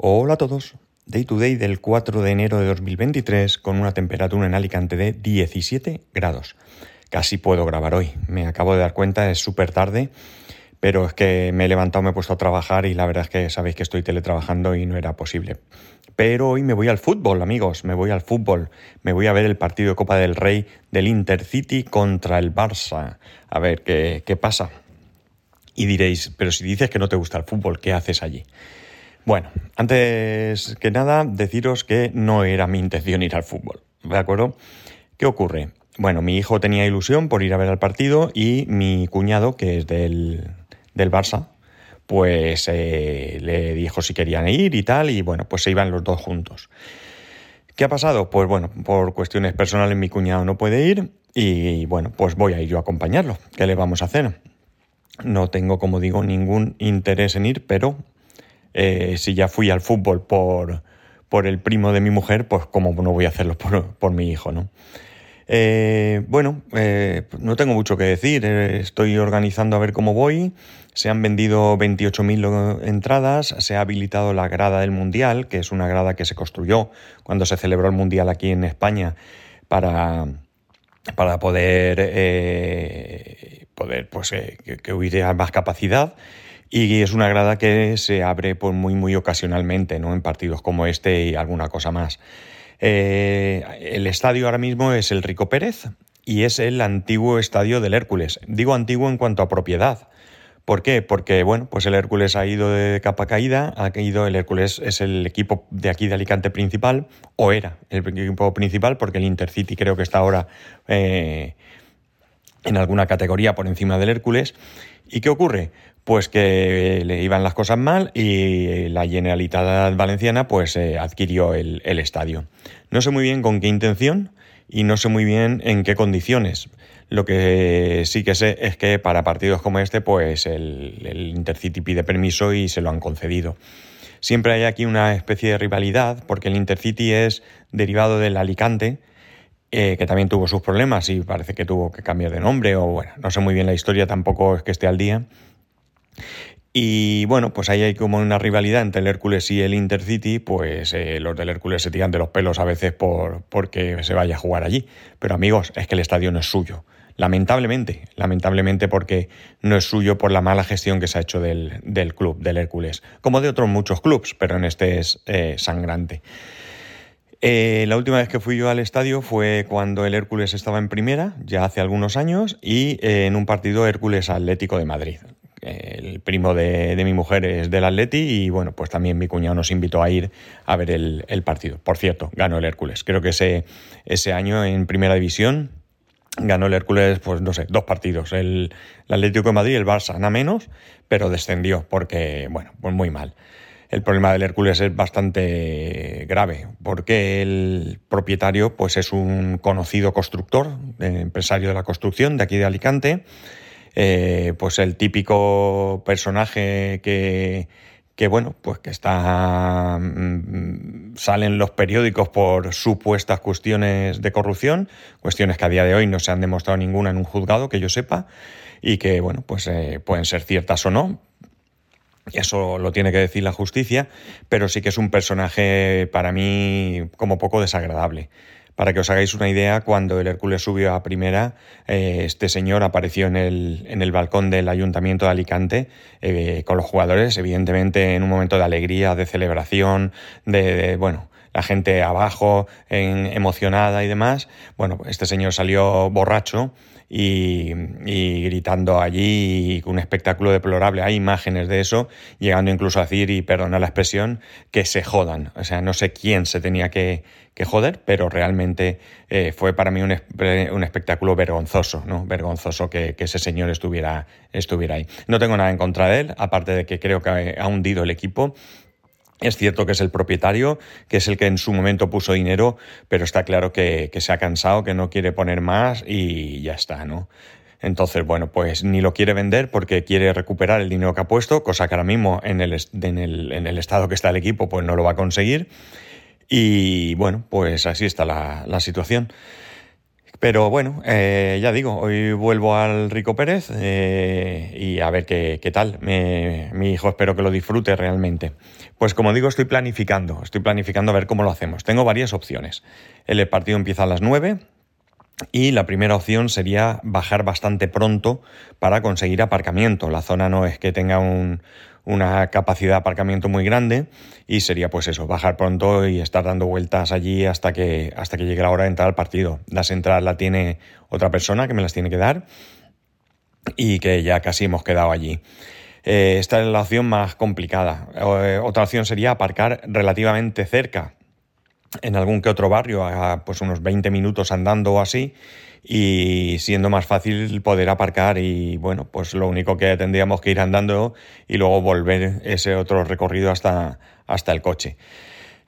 Hola a todos. Day to day del 4 de enero de 2023 con una temperatura en Alicante de 17 grados. Casi puedo grabar hoy. Me acabo de dar cuenta, es súper tarde, pero es que me he levantado, me he puesto a trabajar y la verdad es que sabéis que estoy teletrabajando y no era posible. Pero hoy me voy al fútbol, amigos, me voy al fútbol. Me voy a ver el partido de Copa del Rey del Intercity contra el Barça. A ver qué, qué pasa. Y diréis, pero si dices que no te gusta el fútbol, ¿qué haces allí? Bueno, antes que nada, deciros que no era mi intención ir al fútbol, ¿de acuerdo? ¿Qué ocurre? Bueno, mi hijo tenía ilusión por ir a ver al partido y mi cuñado, que es del, del Barça, pues eh, le dijo si querían ir y tal, y bueno, pues se iban los dos juntos. ¿Qué ha pasado? Pues bueno, por cuestiones personales mi cuñado no puede ir y bueno, pues voy a ir yo a acompañarlo. ¿Qué le vamos a hacer? No tengo, como digo, ningún interés en ir, pero eh, si ya fui al fútbol por, por, el primo de mi mujer, pues como no voy a hacerlo por, por mi hijo, ¿no? Eh, bueno, eh, no tengo mucho que decir, estoy organizando a ver cómo voy, se han vendido 28.000 entradas, se ha habilitado la grada del Mundial, que es una grada que se construyó cuando se celebró el Mundial aquí en España para, para poder, poder pues, que, que hubiera más capacidad y es una grada que se abre pues, muy, muy ocasionalmente, ¿no? En partidos como este y alguna cosa más. Eh, el estadio ahora mismo es el Rico Pérez y es el antiguo estadio del Hércules. Digo antiguo en cuanto a propiedad. ¿Por qué? Porque, bueno, pues el Hércules ha ido de capa caída, ha ido, el Hércules es el equipo de aquí de Alicante principal, o era el equipo principal, porque el Intercity creo que está ahora eh, en alguna categoría por encima del Hércules. ¿Y qué ocurre? Pues que le iban las cosas mal y la Generalitat Valenciana pues eh, adquirió el, estadio. No sé muy bien con qué intención y no sé muy bien en qué condiciones. Lo que sí que sé es que para partidos como este pues el, el Intercity pide permiso y se lo han concedido. Siempre hay aquí una especie de rivalidad porque el Intercity es derivado del Alicante, eh, que también tuvo sus problemas y parece que tuvo que cambiar de nombre o bueno, no sé muy bien la historia, tampoco es que esté al día. Y bueno, pues ahí hay como una rivalidad entre el Hércules y el Intercity, pues eh, los del Hércules se tiran de los pelos a veces por porque se vaya a jugar allí. Pero amigos, es que el estadio no es suyo. Lamentablemente, lamentablemente porque no es suyo por la mala gestión que se ha hecho del, club, del Hércules, como de otros muchos clubs, pero en este es eh, sangrante. Eh, la última vez que fui yo al estadio fue cuando el Hércules estaba en primera, ya hace algunos años, y en un partido Hércules Atlético de Madrid. El primo de, mi mujer es del Atleti y bueno, pues también mi cuñado nos invitó a ir a ver el, partido. Por cierto, ganó el Hércules. Creo que ese, ese año en primera división ganó el Hércules, pues no sé, dos partidos. El, el Atlético de Madrid y el Barça, nada menos, pero descendió porque, bueno, pues muy mal el problema del Hércules es bastante grave, porque el propietario pues, es un conocido constructor, eh, empresario de la construcción de aquí de Alicante, eh, pues el típico personaje que, que bueno, pues que está mm, salen los periódicos por supuestas cuestiones de corrupción, cuestiones que a día de hoy no se han demostrado ninguna en un juzgado que yo sepa y que bueno, pues eh, pueden ser ciertas o no, eso lo tiene que decir la justicia, pero sí que es un personaje para mí como poco desagradable. Para que os hagáis una idea, cuando el Hércules subió a primera, eh, este señor apareció en el, en el, balcón del Ayuntamiento de Alicante eh, con los jugadores, evidentemente en un momento de alegría, de celebración, de, bueno, la gente abajo, emocionada y demás. Bueno, este señor salió borracho y, gritando allí un espectáculo deplorable. Hay imágenes de eso, llegando incluso a decir, y perdona la expresión, que se jodan. O sea, no sé quién se tenía que, joder, pero realmente eh, fue para mí un, un, espectáculo vergonzoso, ¿no? Vergonzoso que, que, ese señor estuviera, estuviera ahí. No tengo nada en contra de él, aparte de que creo que ha hundido el equipo es cierto que es el propietario, que es el que en su momento puso dinero, pero está claro que, se ha cansado, que no quiere poner más y ya está, ¿no? Entonces, bueno, pues ni lo quiere vender porque quiere recuperar el dinero que ha puesto, cosa que ahora mismo en el, en el, en el estado que está el equipo, pues no lo va a conseguir. Y bueno, pues así está la, la situación. Pero bueno, eh, ya digo, hoy vuelvo al Rico Pérez eh, y a ver qué, tal. mi hijo espero que lo disfrute realmente. Pues como digo, estoy planificando, estoy planificando a ver cómo lo hacemos. Tengo varias opciones. El partido empieza a las 9 y la primera opción sería bajar bastante pronto para conseguir aparcamiento. La zona no es que tenga un, una capacidad de aparcamiento muy grande y sería pues eso, bajar pronto y estar dando vueltas allí hasta que, hasta que llegue la hora de entrar al partido. Las entradas la tiene otra persona que me las tiene que dar y que ya casi hemos quedado allí. Eh, esta es la opción más complicada. Eh, otra opción sería aparcar relativamente cerca, en algún que otro barrio, a pues unos 20 minutos andando o así, y siendo más fácil poder aparcar y bueno, pues lo único que tendríamos que ir andando y luego volver ese otro recorrido hasta, hasta el coche.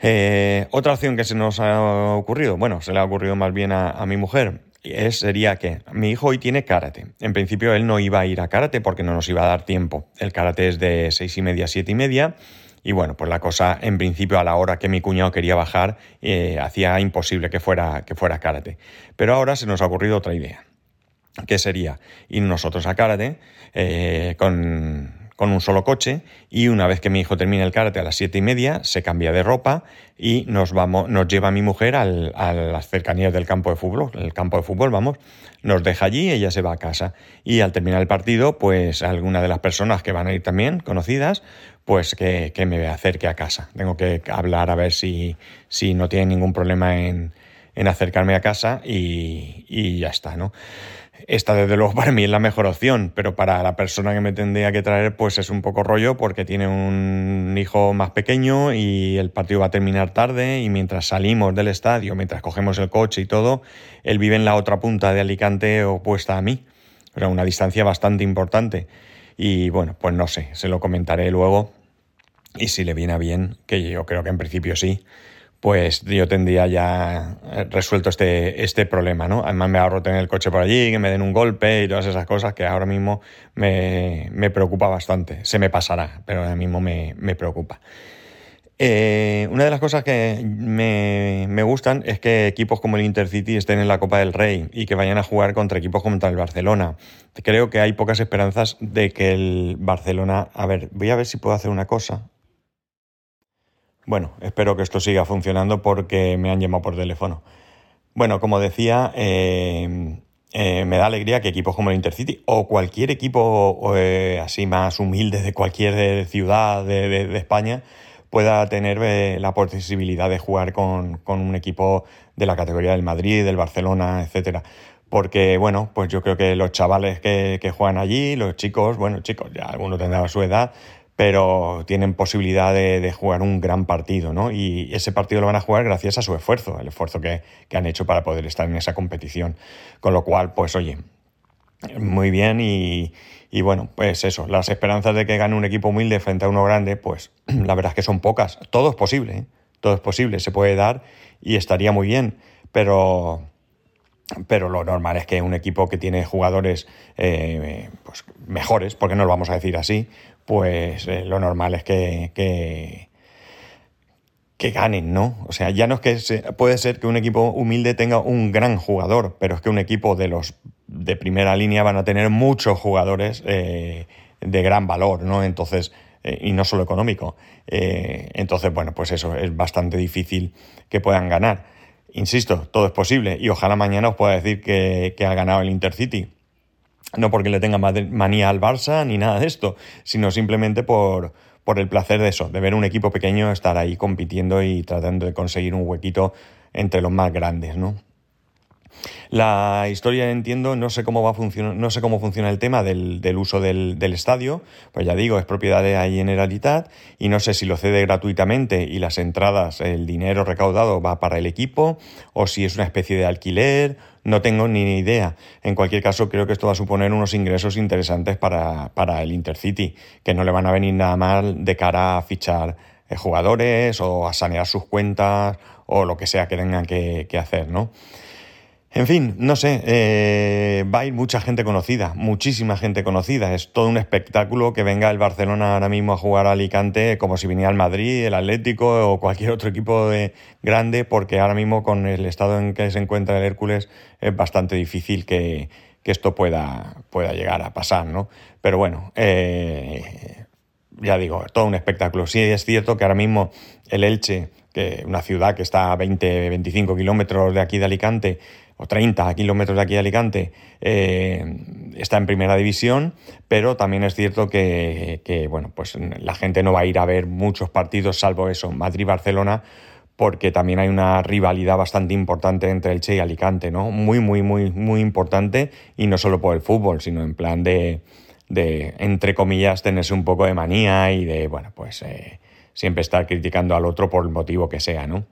Eh, otra opción que se nos ha ocurrido, bueno, se le ha ocurrido más bien a, mi mujer, es, sería que mi hijo hoy tiene karate. En principio él no iba a ir a karate porque no nos iba a dar tiempo. El karate es de seis y media a siete y media y bueno, pues la cosa, en principio, a la hora que mi cuñado quería bajar, eh, hacía imposible que fuera, que fuera karate. Pero ahora se nos ha ocurrido otra idea, que sería ir nosotros a karate eh, con, con un solo coche y una vez que mi hijo termine el karate a las siete y media, se cambia de ropa y nos, vamos, nos lleva mi mujer a las cercanías del campo de fútbol, el campo de fútbol, vamos, nos deja allí, ella se va a casa y al terminar el partido, pues alguna de las personas que van a ir también, conocidas, pues que, me acerque a casa. Tengo que hablar a ver si, si no tiene ningún problema en, en acercarme a casa y, y ya está, ¿no? Esta, desde luego, para mí es la mejor opción, pero para la persona que me tendría que traer, pues es un poco rollo porque tiene un hijo más pequeño y el partido va a terminar tarde y mientras salimos del estadio, mientras cogemos el coche y todo, él vive en la otra punta de Alicante opuesta a mí, pero a una distancia bastante importante. Y bueno, pues no sé, se lo comentaré luego y si le viene bien, que yo creo que en principio sí, pues yo tendría ya eh, resuelto este, este problema, ¿no? Además me ahorro tener el coche por allí, que me den un golpe y todas esas cosas que ahora mismo me, preocupa bastante. Se me pasará, pero ahora mismo me, preocupa. Eh, una de las cosas que me, me, gustan es que equipos como el Intercity estén en la Copa del Rey y que vayan a jugar contra equipos como el Barcelona. Creo que hay pocas esperanzas de que el Barcelona... A ver, voy a ver si puedo hacer una cosa. Bueno, espero que esto siga funcionando porque me han llamado por teléfono. Bueno, como decía, eh, eh, me da alegría que equipos como el Intercity o cualquier equipo eh, así más humilde de cualquier ciudad de, España pueda tener la posibilidad de jugar con, un equipo de la categoría del Madrid, del Barcelona, etcétera. Porque, bueno, pues yo creo que los chavales que, que juegan allí, los chicos, bueno, chicos, ya algunos tendrán su edad, pero tienen posibilidad de, jugar un gran partido, ¿no? Y ese partido lo van a jugar gracias a su esfuerzo, el esfuerzo que, han hecho para poder estar en esa competición. Con lo cual, pues oye, muy bien y, bueno, pues eso, las esperanzas de que gane un equipo humilde frente a uno grande, pues la verdad es que son pocas. Todo es posible, ¿eh? todo es posible, se puede dar y estaría muy bien, pero, pero lo normal es que un equipo que tiene jugadores eh, pues mejores, porque no lo vamos a decir así, pues eh, lo normal es que, que, ganen, ¿no? O sea, ya no es que puede ser que un equipo humilde tenga un gran jugador, pero es que un equipo de los de primera línea van a tener muchos jugadores eh, de gran valor, ¿no? Entonces, eh, y no solo económico. entonces, bueno, pues eso, es bastante difícil que puedan ganar. Insisto, todo es posible y ojalá mañana os pueda decir que, que ha ganado el Intercity no porque le tenga manía al Barça ni nada de esto, sino simplemente por, por el placer de eso, de ver un equipo pequeño estar ahí compitiendo y tratando de conseguir un huequito entre los más grandes, ¿no? La historia entiendo, no sé cómo va a funcionar, no sé cómo funciona el tema del, uso del, estadio, pues ya digo, es propiedad de la Generalitat y no sé si lo cede gratuitamente y las entradas, el dinero recaudado va para el equipo o si es una especie de alquiler, no tengo ni idea. En cualquier caso, creo que esto va a suponer unos ingresos interesantes para, el Intercity, que no le van a venir nada mal de cara a fichar eh, jugadores o a sanear sus cuentas o lo que sea que tengan que, que hacer, ¿no? En fin, no sé, eh, va a ir mucha gente conocida, muchísima gente conocida. Es todo un espectáculo que venga el Barcelona ahora mismo a jugar a Alicante como si viniera el Madrid, el Atlético o cualquier otro equipo de, grande, porque ahora mismo con el estado en que se encuentra el Hércules es bastante difícil que, esto pueda, pueda llegar a pasar, ¿no? Pero bueno, eh, ya digo, todo un espectáculo. Sí es cierto que ahora mismo el Elche, que una ciudad que está a 20, 25 kilómetros de aquí de Alicante, o 30 kilómetros de aquí de Alicante, eh, está en primera división, pero también es cierto que, bueno, pues la gente no va a ir a ver muchos partidos, salvo eso, Madrid-Barcelona, porque también hay una rivalidad bastante importante entre Elche y Alicante, ¿no? Muy, muy, muy, muy importante, y no solo por el fútbol, sino en plan de, de entre comillas, tenerse un poco de manía y de, bueno, pues eh, siempre estar criticando al otro por el motivo que sea, ¿no?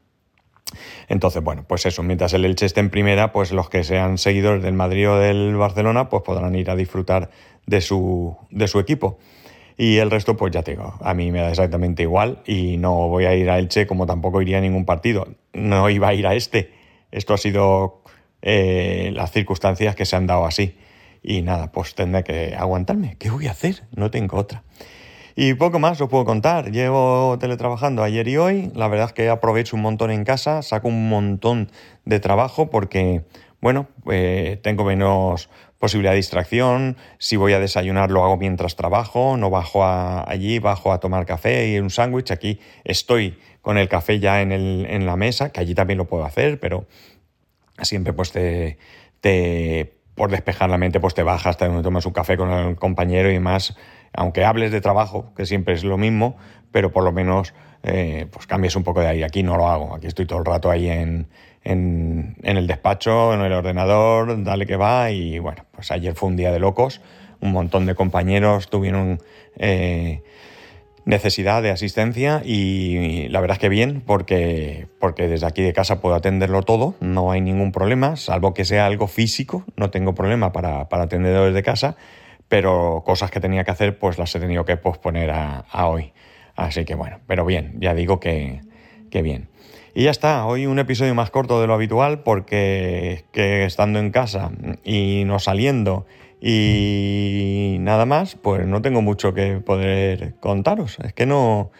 Entonces, bueno, pues eso, mientras el Elche esté en primera, pues los que sean seguidores del Madrid o del Barcelona, pues podrán ir a disfrutar de su, de su equipo. Y el resto, pues ya te digo, a mí me da exactamente igual y no voy a ir a Elche como tampoco iría a ningún partido. No iba a ir a este. Esto ha sido eh, las circunstancias que se han dado así. Y nada, pues tendré que aguantarme. ¿Qué voy a hacer? No tengo otra. Y poco más os puedo contar. Llevo teletrabajando ayer y hoy. La verdad es que aprovecho un montón en casa, saco un montón de trabajo porque, bueno, eh, tengo menos posibilidad de distracción. Si voy a desayunar lo hago mientras trabajo, no bajo allí, bajo a tomar café y un sándwich. Aquí estoy con el café ya en, el, en, la mesa, que allí también lo puedo hacer, pero siempre pues te por despejar la mente pues te bajas, te tomas un café con el compañero y más aunque hables de trabajo, que siempre es lo mismo, pero por lo menos eh, pues cambies un poco de ahí. Aquí no lo hago, aquí estoy todo el rato ahí en, en, el despacho, en el ordenador, dale que va y bueno, pues ayer fue un día de locos, un montón de compañeros tuvieron eh, necesidad de asistencia y, la verdad es que bien, porque, porque desde aquí de casa puedo atenderlo todo, no hay ningún problema, salvo que sea algo físico, no tengo problema para, para atenderlo desde casa pero cosas que tenía que hacer pues las he tenido que posponer a, hoy. Así que bueno, pero bien, ya digo que, bien. Y ya está, hoy un episodio más corto de lo habitual porque que estando en casa y no saliendo y nada más, pues no tengo mucho que poder contaros. Es que no,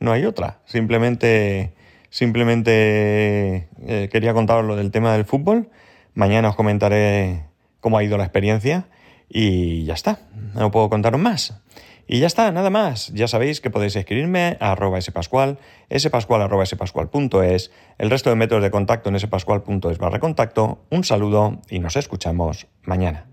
no hay otra. Simplemente, simplemente eh, quería contaros lo del tema del fútbol. Mañana os comentaré cómo ha ido la experiencia y ya está, no puedo contaros más. Y ya está, nada más. Ya sabéis que podéis escribirme a arroba spascual, spascual arroba spascual.es, el resto de métodos de contacto en spascual.es barra contacto. Un saludo y nos escuchamos mañana.